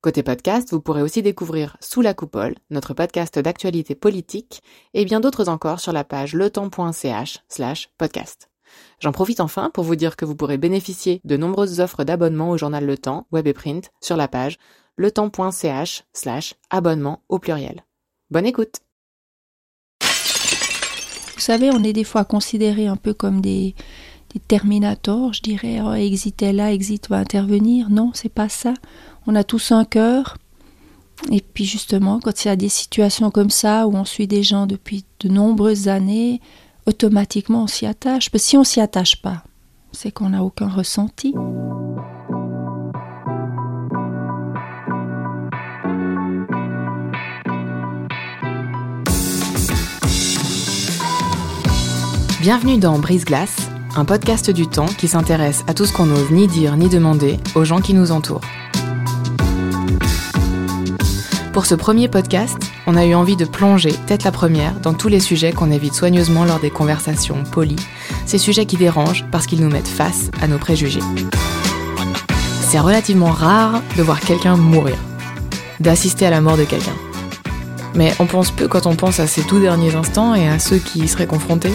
Côté podcast, vous pourrez aussi découvrir Sous la coupole, notre podcast d'actualité politique, et bien d'autres encore sur la page letemps.ch slash podcast. J'en profite enfin pour vous dire que vous pourrez bénéficier de nombreuses offres d'abonnement au journal Le Temps, web et print, sur la page letemps.ch slash abonnement au pluriel. Bonne écoute Vous savez, on est des fois considérés un peu comme des, Terminators, je dirais, oh, Exit est là, Exit va intervenir. Non, c'est pas ça on a tous un cœur. Et puis justement, quand il y a des situations comme ça où on suit des gens depuis de nombreuses années, automatiquement on s'y attache. Parce que si on s'y attache pas, c'est qu'on n'a aucun ressenti. Bienvenue dans Brise Glace, un podcast du temps qui s'intéresse à tout ce qu'on n'ose ni dire ni demander aux gens qui nous entourent. Pour ce premier podcast, on a eu envie de plonger, tête la première, dans tous les sujets qu'on évite soigneusement lors des conversations polies, ces sujets qui dérangent parce qu'ils nous mettent face à nos préjugés. C'est relativement rare de voir quelqu'un mourir, d'assister à la mort de quelqu'un. Mais on pense peu quand on pense à ces tout derniers instants et à ceux qui y seraient confrontés,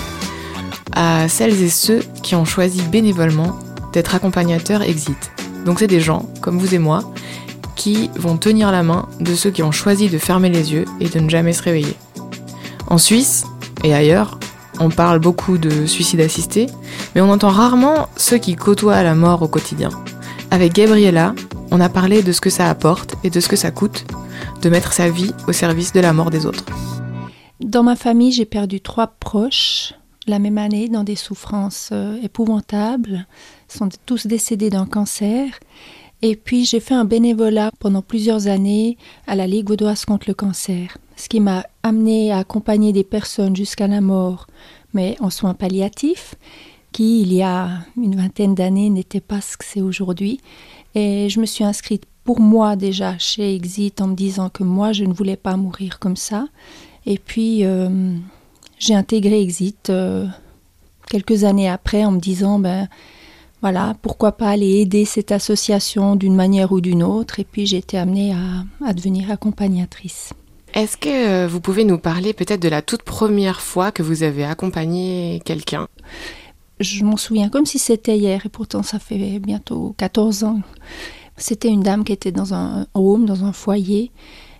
à celles et ceux qui ont choisi bénévolement d'être accompagnateurs exit. Donc c'est des gens, comme vous et moi, qui vont tenir la main de ceux qui ont choisi de fermer les yeux et de ne jamais se réveiller. En Suisse et ailleurs, on parle beaucoup de suicide assisté, mais on entend rarement ceux qui côtoient la mort au quotidien. Avec Gabriella, on a parlé de ce que ça apporte et de ce que ça coûte de mettre sa vie au service de la mort des autres. Dans ma famille, j'ai perdu trois proches la même année dans des souffrances euh, épouvantables. Ils sont tous décédés d'un cancer. Et puis j'ai fait un bénévolat pendant plusieurs années à la Ligue vaudoise contre le cancer, ce qui m'a amené à accompagner des personnes jusqu'à la mort, mais en soins palliatifs, qui il y a une vingtaine d'années n'était pas ce que c'est aujourd'hui. Et je me suis inscrite pour moi déjà chez Exit en me disant que moi je ne voulais pas mourir comme ça. Et puis euh, j'ai intégré Exit euh, quelques années après en me disant ben voilà, pourquoi pas aller aider cette association d'une manière ou d'une autre. Et puis j'ai été amenée à, devenir accompagnatrice. Est-ce que euh, vous pouvez nous parler peut-être de la toute première fois que vous avez accompagné quelqu'un? Je m'en souviens comme si c'était hier, et pourtant ça fait bientôt 14 ans. C'était une dame qui était dans un home, dans un foyer.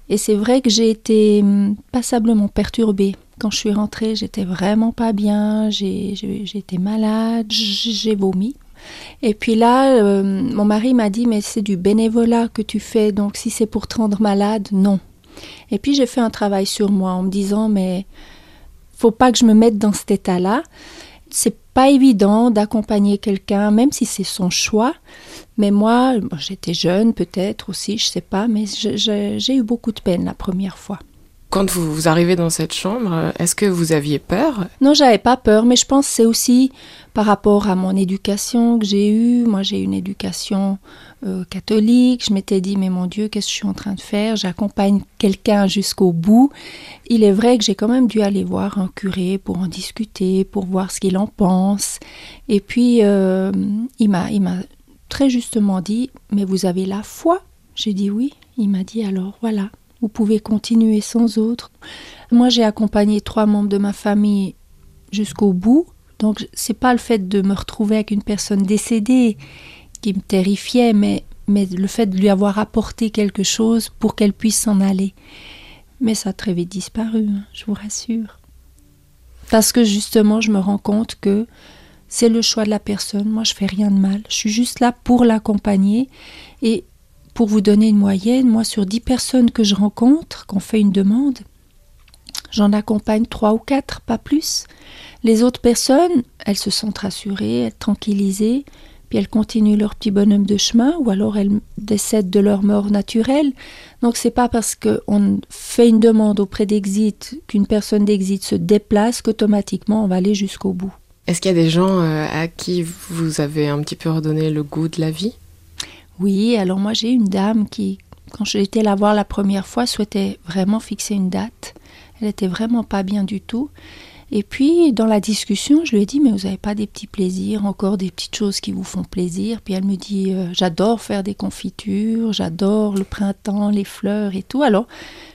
Et c'est vrai que j'ai été hum, passablement perturbée. Quand je suis rentrée, j'étais vraiment pas bien, j'ai été malade, j'ai vomi. Et puis là, euh, mon mari m'a dit, mais c'est du bénévolat que tu fais, donc si c'est pour te rendre malade, non. Et puis j'ai fait un travail sur moi en me disant, mais faut pas que je me mette dans cet état-là. C'est pas évident d'accompagner quelqu'un, même si c'est son choix. Mais moi, j'étais jeune peut-être aussi, je sais pas, mais j'ai eu beaucoup de peine la première fois. Quand vous, arrivez dans cette chambre, est-ce que vous aviez peur? Non, j'avais pas peur, mais je pense c'est aussi par rapport à mon éducation que j'ai eue. Moi, j'ai une éducation euh, catholique. Je m'étais dit, mais mon Dieu, qu'est-ce que je suis en train de faire? J'accompagne quelqu'un jusqu'au bout. Il est vrai que j'ai quand même dû aller voir un curé pour en discuter, pour voir ce qu'il en pense. Et puis, euh, il m'a très justement dit, mais vous avez la foi? J'ai dit oui. Il m'a dit alors voilà, vous pouvez continuer sans autre. Moi, j'ai accompagné trois membres de ma famille jusqu'au bout. Donc, c'est pas le fait de me retrouver avec une personne décédée qui me terrifiait, mais, mais le fait de lui avoir apporté quelque chose pour qu'elle puisse s'en aller. Mais ça a très vite disparu, hein, je vous rassure. Parce que justement, je me rends compte que c'est le choix de la personne. Moi, je fais rien de mal. Je suis juste là pour l'accompagner. Et pour vous donner une moyenne, moi sur 10 personnes que je rencontre, qu'on fait une demande, j'en accompagne 3 ou 4, pas plus. Les autres personnes, elles se sentent rassurées, tranquillisées, puis elles continuent leur petit bonhomme de chemin, ou alors elles décèdent de leur mort naturelle. Donc c'est pas parce qu'on fait une demande auprès d'Exit qu'une personne d'Exit se déplace qu'automatiquement on va aller jusqu'au bout. Est-ce qu'il y a des gens euh, à qui vous avez un petit peu redonné le goût de la vie? Oui, alors moi j'ai une dame qui, quand j'ai été la voir la première fois, souhaitait vraiment fixer une date. Elle était vraiment pas bien du tout. Et puis, dans la discussion, je lui ai dit, mais vous n'avez pas des petits plaisirs, encore des petites choses qui vous font plaisir? Puis elle me dit, euh, j'adore faire des confitures, j'adore le printemps, les fleurs et tout. Alors,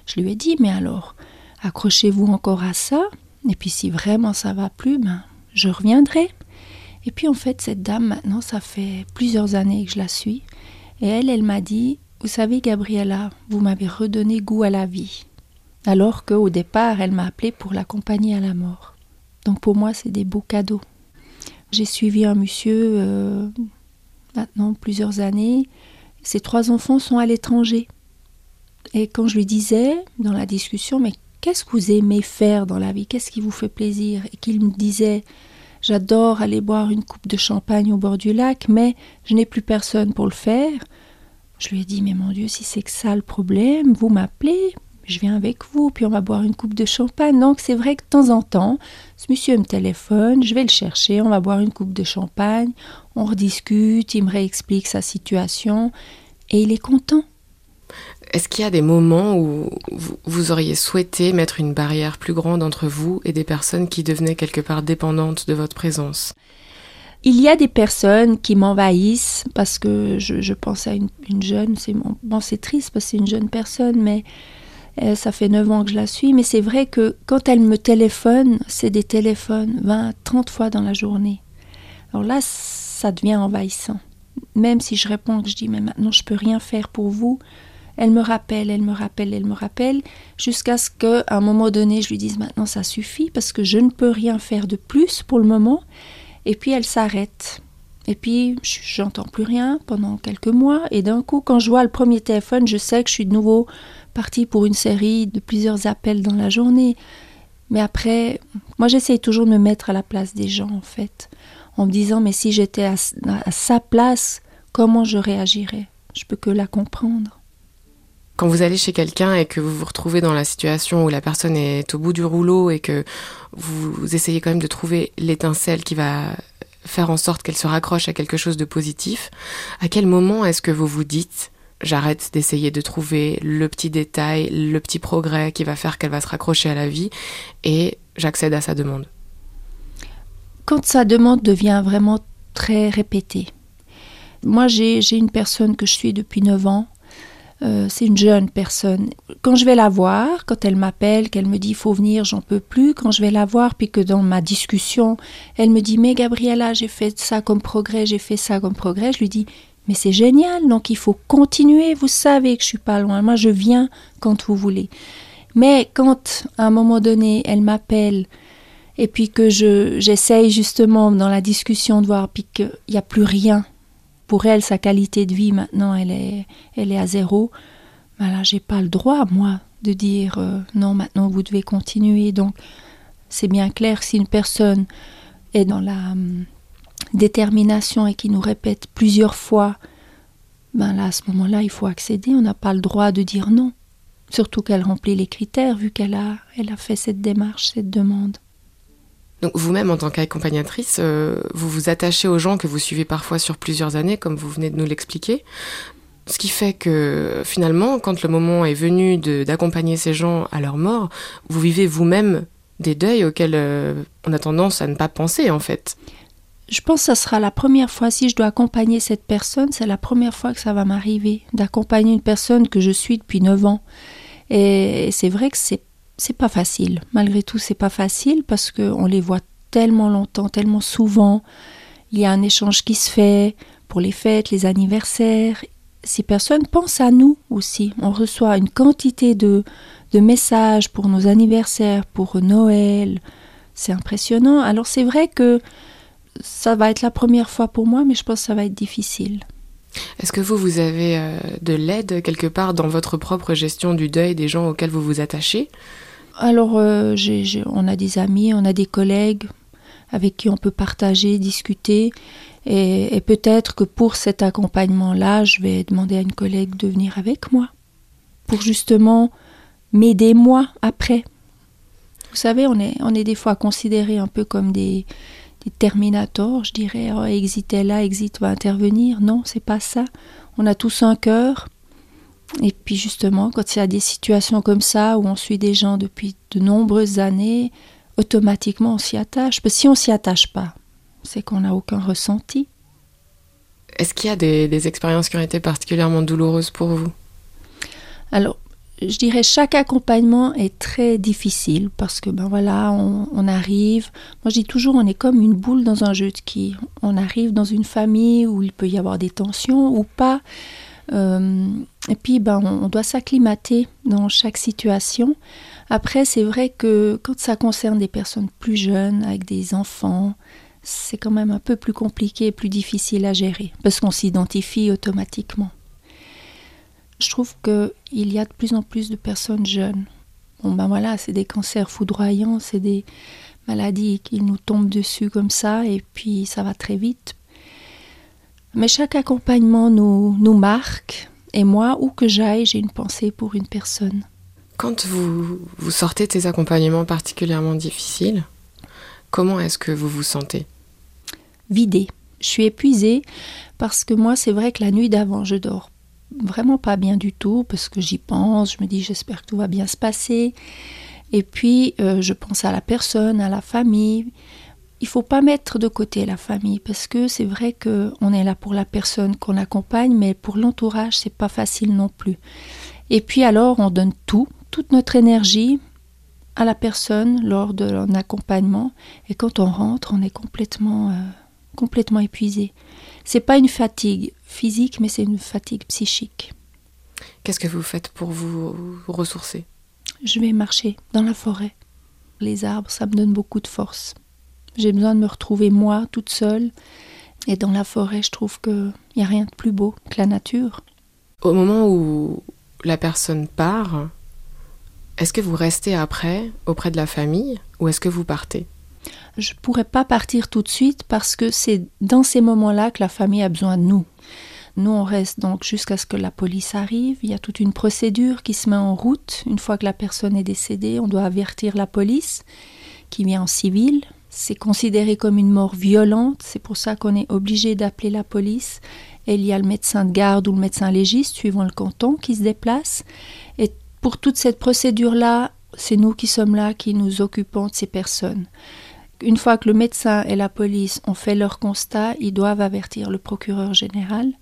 je lui ai dit, mais alors, accrochez-vous encore à ça. Et puis, si vraiment ça va plus, ben, je reviendrai. Et puis, en fait, cette dame, maintenant, ça fait plusieurs années que je la suis. Et elle, elle m'a dit, vous savez, Gabriella, vous m'avez redonné goût à la vie alors qu'au départ, elle m'a appelé pour l'accompagner à la mort. Donc pour moi, c'est des beaux cadeaux. J'ai suivi un monsieur euh, maintenant plusieurs années. Ses trois enfants sont à l'étranger. Et quand je lui disais dans la discussion, mais qu'est-ce que vous aimez faire dans la vie? Qu'est-ce qui vous fait plaisir? Et qu'il me disait, j'adore aller boire une coupe de champagne au bord du lac, mais je n'ai plus personne pour le faire. Je lui ai dit, mais mon Dieu, si c'est que ça le problème, vous m'appelez, je viens avec vous, puis on va boire une coupe de champagne. Donc c'est vrai que de temps en temps, ce monsieur me téléphone, je vais le chercher, on va boire une coupe de champagne, on rediscute, il me réexplique sa situation, et il est content. Est-ce qu'il y a des moments où vous, auriez souhaité mettre une barrière plus grande entre vous et des personnes qui devenaient quelque part dépendantes de votre présence? Il y a des personnes qui m'envahissent parce que je, pense à une, jeune, c'est bon, c'est triste parce que c'est une jeune personne, mais euh, ça fait 9 ans que je la suis, mais c'est vrai que quand elle me téléphone, c'est des téléphones 20, 30 fois dans la journée. Alors là, ça devient envahissant. Même si je réponds que je dis, mais maintenant je peux rien faire pour vous, elle me rappelle, elle me rappelle, elle me rappelle, jusqu'à ce qu'à un moment donné, je lui dise, maintenant ça suffit, parce que je ne peux rien faire de plus pour le moment. Et puis elle s'arrête. Et puis, j'entends plus rien pendant quelques mois. Et d'un coup, quand je vois le premier téléphone, je sais que je suis de nouveau partie pour une série de plusieurs appels dans la journée. Mais après, moi, j'essaye toujours de me mettre à la place des gens, en fait, en me disant, mais si j'étais à, sa place, comment je réagirais? Je peux que la comprendre. Quand vous allez chez quelqu'un et que vous vous retrouvez dans la situation où la personne est au bout du rouleau et que vous essayez quand même de trouver l'étincelle qui va faire en sorte qu'elle se raccroche à quelque chose de positif, à quel moment est-ce que vous vous dites j'arrête d'essayer de trouver le petit détail, le petit progrès qui va faire qu'elle va se raccrocher à la vie et j'accède à sa demande? Quand sa demande devient vraiment très répétée. Moi, j'ai une personne que je suis depuis 9 ans euh, c'est une jeune personne. Quand je vais la voir, quand elle m'appelle, qu'elle me dit faut venir, j'en peux plus, quand je vais la voir, puis que dans ma discussion, elle me dit mais Gabriella, j'ai fait ça comme progrès, j'ai fait ça comme progrès, je lui dis mais c'est génial, donc il faut continuer, vous savez que je suis pas loin, moi je viens quand vous voulez. Mais quand à un moment donné, elle m'appelle et puis que je j'essaye justement dans la discussion de voir puis qu'il n'y a plus rien pour elle, sa qualité de vie maintenant, elle est, elle est à zéro. Ben là, j'ai pas le droit, moi, de dire euh, non, maintenant vous devez continuer. Donc, c'est bien clair, si une personne est dans la hum, détermination et qui nous répète plusieurs fois, ben là, à ce moment-là, il faut accéder. On n'a pas le droit de dire non. Surtout qu'elle remplit les critères, vu qu'elle a, elle a fait cette démarche, cette demande. Donc vous-même, en tant qu'accompagnatrice, euh, vous vous attachez aux gens que vous suivez parfois sur plusieurs années, comme vous venez de nous l'expliquer. Ce qui fait que finalement, quand le moment est venu d'accompagner ces gens à leur mort, vous vivez vous-même des deuils auxquels euh, on a tendance à ne pas penser en fait. Je pense que ça sera la première fois, si je dois accompagner cette personne, c'est la première fois que ça va m'arriver, d'accompagner une personne que je suis depuis 9 ans. Et c'est vrai que c'est c'est pas facile. Malgré tout, c'est pas facile parce qu'on les voit tellement longtemps, tellement souvent. Il y a un échange qui se fait pour les fêtes, les anniversaires. Ces personnes pensent à nous aussi. On reçoit une quantité de, de messages pour nos anniversaires, pour Noël. C'est impressionnant. Alors c'est vrai que ça va être la première fois pour moi, mais je pense que ça va être difficile. Est-ce que vous, vous avez euh, de l'aide quelque part dans votre propre gestion du deuil des gens auxquels vous vous attachez? Alors, euh, on a des amis, on a des collègues avec qui on peut partager, discuter. Et, peut-être que pour cet accompagnement-là, je vais demander à une collègue de venir avec moi. Pour justement m'aider moi après. Vous savez, on est, des fois considérés un peu comme des, terminators, je dirais, oh, exit là, exit va intervenir. Non, c'est pas ça. On a tous un cœur. Et puis justement, quand il y a des situations comme ça où on suit des gens depuis de nombreuses années, automatiquement on s'y attache. Parce que si on s'y attache pas, c'est qu'on n'a aucun ressenti. Est-ce qu'il y a des, expériences qui ont été particulièrement douloureuses pour vous? Alors, je dirais chaque accompagnement est très difficile parce que ben voilà, on, arrive. Moi, je dis toujours, on est comme une boule dans un jeu de qui? On arrive dans une famille où il peut y avoir des tensions ou pas. Euh, et puis, ben, on doit s'acclimater dans chaque situation. Après, c'est vrai que quand ça concerne des personnes plus jeunes, avec des enfants, c'est quand même un peu plus compliqué, plus difficile à gérer, parce qu'on s'identifie automatiquement. Je trouve qu'il y a de plus en plus de personnes jeunes. Bon ben voilà, c'est des cancers foudroyants, c'est des maladies qui nous tombent dessus comme ça, et puis ça va très vite. Mais chaque accompagnement nous, nous marque, et moi, où que j'aille, j'ai une pensée pour une personne. Quand vous, vous sortez de ces accompagnements particulièrement difficiles, comment est-ce que vous vous sentez? Vidée. Je suis épuisée parce que moi, c'est vrai que la nuit d'avant, je dors vraiment pas bien du tout parce que j'y pense, je me dis j'espère que tout va bien se passer. Et puis, euh, je pense à la personne, à la famille. Il faut pas mettre de côté la famille parce que c'est vrai qu'on est là pour la personne qu'on accompagne, mais pour l'entourage, c'est pas facile non plus. Et puis alors, on donne tout, toute notre énergie à la personne lors de l'accompagnement accompagnement et quand on rentre, on est complètement, euh, complètement épuisé. C'est pas une fatigue physique, mais c'est une fatigue psychique. Qu'est-ce que vous faites pour vous, ressourcer? Je vais marcher dans la forêt. Les arbres, ça me donne beaucoup de force. J'ai besoin de me retrouver moi, toute seule. Et dans la forêt, je trouve qu'il n'y a rien de plus beau que la nature. Au moment où la personne part, est-ce que vous restez après auprès de la famille ou est-ce que vous partez? Je ne pourrais pas partir tout de suite parce que c'est dans ces moments-là que la famille a besoin de nous. Nous, on reste donc jusqu'à ce que la police arrive. Il y a toute une procédure qui se met en route. Une fois que la personne est décédée, on doit avertir la police qui vient en civil. C'est considéré comme une mort violente. C'est pour ça qu'on est obligé d'appeler la police. Et il y a le médecin de garde ou le médecin légiste, suivant le canton, qui se déplace. Et pour toute cette procédure-là, c'est nous qui sommes là, qui nous occupons de ces personnes. Une fois que le médecin et la police ont fait leur constat, ils doivent avertir le procureur général.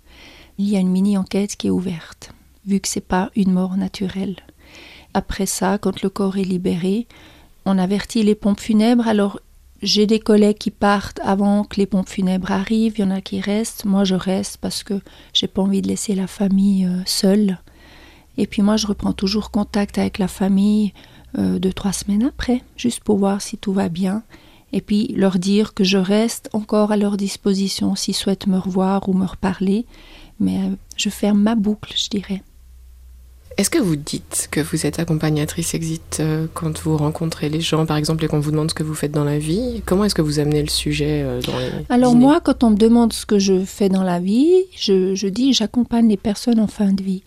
Il y a une mini-enquête qui est ouverte, vu que ce n'est pas une mort naturelle. Après ça, quand le corps est libéré, on avertit les pompes funèbres. Alors, j'ai des collègues qui partent avant que les pompes funèbres arrivent, il y en a qui restent. Moi, je reste parce que j'ai pas envie de laisser la famille euh, seule. Et puis moi, je reprends toujours contact avec la famille euh, deux, trois semaines après, juste pour voir si tout va bien. Et puis leur dire que je reste encore à leur disposition s'ils souhaitent me revoir ou me reparler. Mais euh, je ferme ma boucle, je dirais. Est-ce que vous dites que vous êtes accompagnatrice exit euh, quand vous rencontrez les gens, par exemple, et qu'on vous demande ce que vous faites dans la vie? Comment est-ce que vous amenez le sujet dans les Alors moi, quand on me demande ce que je fais dans la vie, je, je dis j'accompagne les personnes en fin de vie.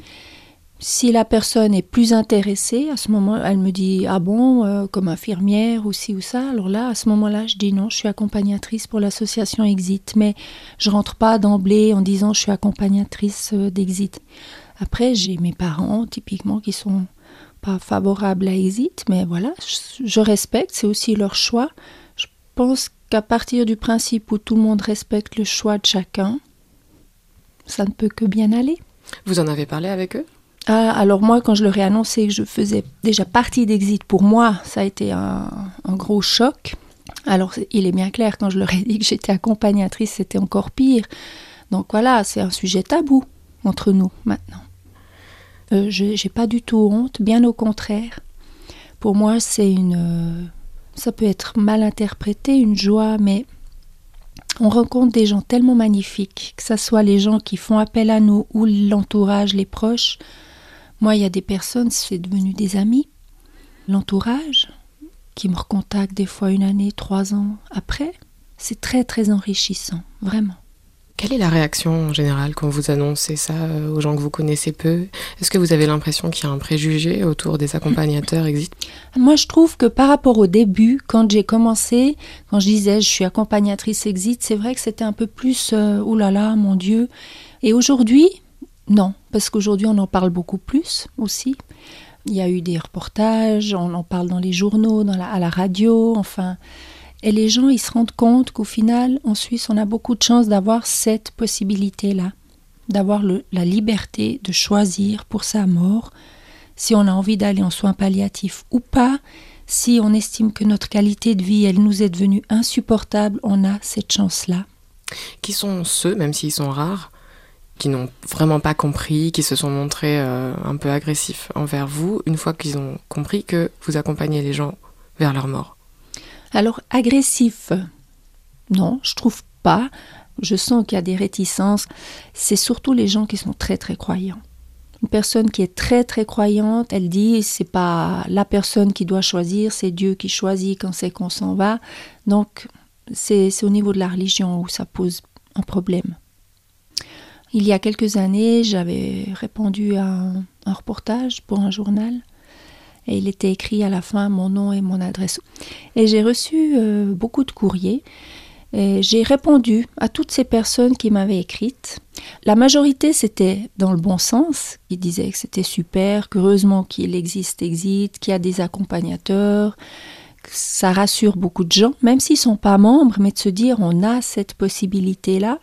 Si la personne est plus intéressée, à ce moment, elle me dit ah bon, euh, comme infirmière ou ci ou ça. Alors là, à ce moment-là, je dis non, je suis accompagnatrice pour l'association Exit, mais je rentre pas d'emblée en disant je suis accompagnatrice euh, d'Exit. Après, j'ai mes parents typiquement qui sont pas favorables à Exit, mais voilà, je respecte, c'est aussi leur choix. Je pense qu'à partir du principe où tout le monde respecte le choix de chacun, ça ne peut que bien aller. Vous en avez parlé avec eux? Ah, alors moi, quand je leur ai annoncé que je faisais déjà partie d'Exit, pour moi, ça a été un, gros choc. Alors, il est bien clair, quand je leur ai dit que j'étais accompagnatrice, c'était encore pire. Donc voilà, c'est un sujet tabou entre nous maintenant. Euh, je n'ai pas du tout honte, bien au contraire. Pour moi, c'est une. Euh, ça peut être mal interprété, une joie, mais on rencontre des gens tellement magnifiques, que ce soit les gens qui font appel à nous ou l'entourage, les proches. Moi, il y a des personnes, c'est devenu des amis. L'entourage, qui me recontacte des fois une année, trois ans après, c'est très très enrichissant, vraiment. Quelle est la réaction en général quand vous annoncez ça euh, aux gens que vous connaissez peu? Est-ce que vous avez l'impression qu'il y a un préjugé autour des accompagnateurs exit? Moi, je trouve que par rapport au début, quand j'ai commencé, quand je disais je suis accompagnatrice exit, c'est vrai que c'était un peu plus euh, oh là là, mon Dieu. Et aujourd'hui, non, parce qu'aujourd'hui on en parle beaucoup plus aussi. Il y a eu des reportages, on en parle dans les journaux, à la radio, enfin. Et les gens, ils se rendent compte qu'au final, en Suisse, on a beaucoup de chance d'avoir cette possibilité-là, d'avoir la liberté de choisir pour sa mort si on a envie d'aller en soins palliatifs ou pas. Si on estime que notre qualité de vie, elle nous est devenue insupportable, on a cette chance-là. Qui sont ceux, même s'ils sont rares, qui n'ont vraiment pas compris, qui se sont montrés euh, un peu agressifs envers vous, une fois qu'ils ont compris que vous accompagnez les gens vers leur mort? Alors agressif, non, je trouve pas. Je sens qu'il y a des réticences. C'est surtout les gens qui sont très très croyants. Une personne qui est très très croyante, elle dit c'est pas la personne qui doit choisir, c'est Dieu qui choisit quand c'est qu'on s'en va. Donc c'est au niveau de la religion où ça pose un problème. Il y a quelques années, j'avais répondu à un reportage pour un journal et il était écrit à la fin mon nom et mon adresse. Et j'ai reçu euh, beaucoup de courriers. J'ai répondu à toutes ces personnes qui m'avaient écrite. La majorité, c'était dans le bon sens. Ils disaient que c'était super, qu'heureusement qu'il existe, existe, qu'il y a des accompagnateurs, ça rassure beaucoup de gens, même s'ils ne sont pas membres, mais de se dire on a cette possibilité-là.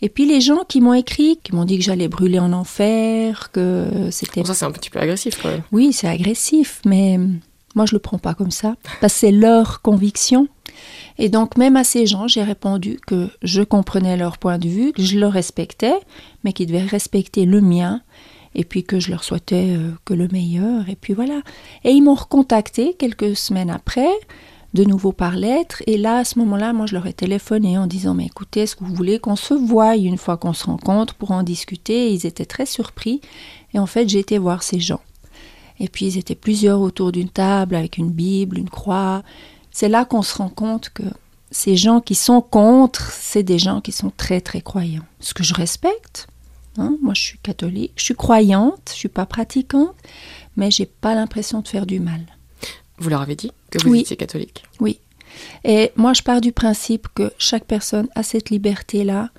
Et puis les gens qui m'ont écrit, qui m'ont dit que j'allais brûler en enfer, que c'était... Ça c'est un petit peu agressif même. Oui, c'est agressif, mais moi je le prends pas comme ça, parce que c'est leur conviction. Et donc même à ces gens, j'ai répondu que je comprenais leur point de vue, que je le respectais, mais qu'ils devaient respecter le mien et puis que je leur souhaitais euh, que le meilleur, et puis voilà. Et ils m'ont recontacté quelques semaines après, de nouveau par lettre, et là, à ce moment-là, moi, je leur ai téléphoné en disant, mais écoutez, est-ce que vous voulez qu'on se voie une fois qu'on se rencontre pour en discuter? Ils étaient très surpris, et en fait, j'ai été voir ces gens. Et puis, ils étaient plusieurs autour d'une table avec une Bible, une croix. C'est là qu'on se rend compte que ces gens qui sont contre, c'est des gens qui sont très, très croyants. Ce que je respecte, Hein, moi, je suis catholique, je suis croyante, je suis pas pratiquante, mais j'ai pas l'impression de faire du mal. Vous leur avez dit que vous étiez catholique? Oui. Et moi, je pars du principe que chaque personne a cette liberté-là.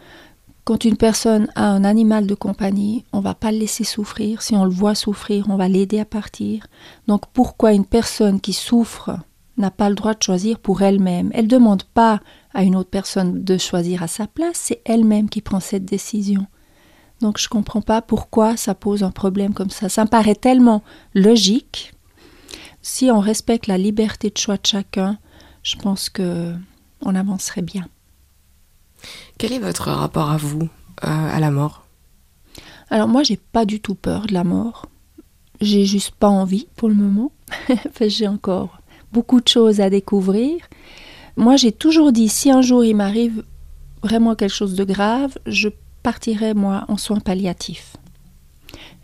Quand une personne a un animal de compagnie, on va pas le laisser souffrir. Si on le voit souffrir, on va l'aider à partir. Donc pourquoi une personne qui souffre n'a pas le droit de choisir pour elle-même? Elle ne demande pas à une autre personne de choisir à sa place, c'est elle-même qui prend cette décision. Donc je ne comprends pas pourquoi ça pose un problème comme ça. Ça me paraît tellement logique. Si on respecte la liberté de choix de chacun, je pense que on avancerait bien. Quel est votre rapport à vous, euh, à la mort? Alors moi, j'ai pas du tout peur de la mort. J'ai juste pas envie pour le moment. j'ai encore beaucoup de choses à découvrir. Moi, j'ai toujours dit si un jour il m'arrive vraiment quelque chose de grave, je partirais, moi, en soins palliatifs.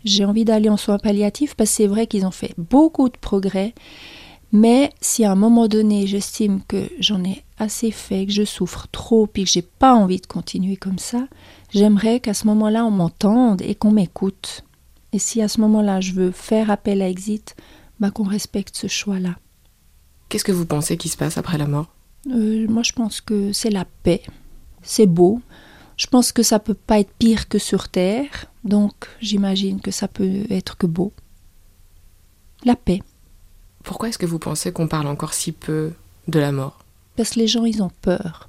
J'ai envie d'aller en soins palliatifs parce que c'est vrai qu'ils ont fait beaucoup de progrès. Mais si à un moment donné, j'estime que j'en ai assez fait, que je souffre trop, puis que j'ai pas envie de continuer comme ça, j'aimerais qu'à ce moment-là, on m'entende et qu'on m'écoute. Et si à ce moment-là, je veux faire appel à Exit, bah, qu'on respecte ce choix-là. Qu'est-ce que vous pensez qui se passe après la mort? Euh, Moi, je pense que c'est la paix. C'est beau. Je pense que ça peut pas être pire que sur Terre, donc j'imagine que ça peut être que beau. La paix. Pourquoi est-ce que vous pensez qu'on parle encore si peu de la mort? Parce que les gens, ils ont peur.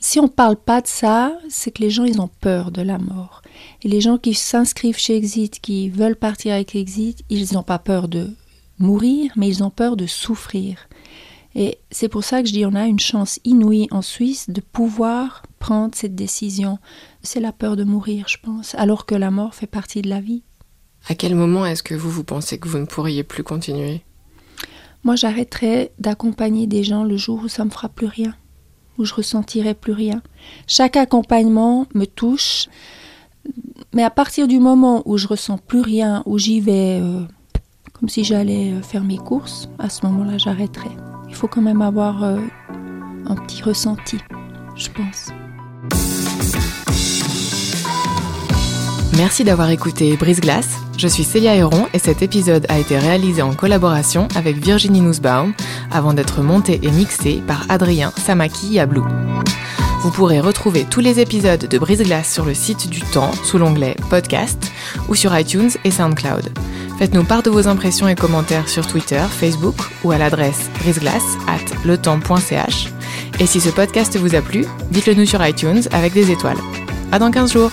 Si on ne parle pas de ça, c'est que les gens, ils ont peur de la mort. Et les gens qui s'inscrivent chez Exit, qui veulent partir avec Exit, ils n'ont pas peur de mourir, mais ils ont peur de souffrir. Et c'est pour ça que je dis on a une chance inouïe en Suisse de pouvoir prendre cette décision. C'est la peur de mourir, je pense, alors que la mort fait partie de la vie. À quel moment est-ce que vous, vous pensez que vous ne pourriez plus continuer? Moi, j'arrêterai d'accompagner des gens le jour où ça me fera plus rien, où je ressentirai plus rien. Chaque accompagnement me touche, mais à partir du moment où je ressens plus rien, où j'y vais euh, comme si j'allais euh, faire mes courses, à ce moment-là, j'arrêterai il faut quand même avoir euh, un petit ressenti, je pense. Merci d'avoir écouté Brise Glace. Je suis Célia Héron et cet épisode a été réalisé en collaboration avec Virginie Nussbaum avant d'être monté et mixé par Adrien Samaki à vous pourrez retrouver tous les épisodes de Brise Glace sur le site du Temps sous l'onglet Podcast ou sur iTunes et SoundCloud. Faites-nous part de vos impressions et commentaires sur Twitter, Facebook ou à l'adresse briseglace at letemps.ch. Et si ce podcast vous a plu, dites-le nous sur iTunes avec des étoiles. À dans 15 jours!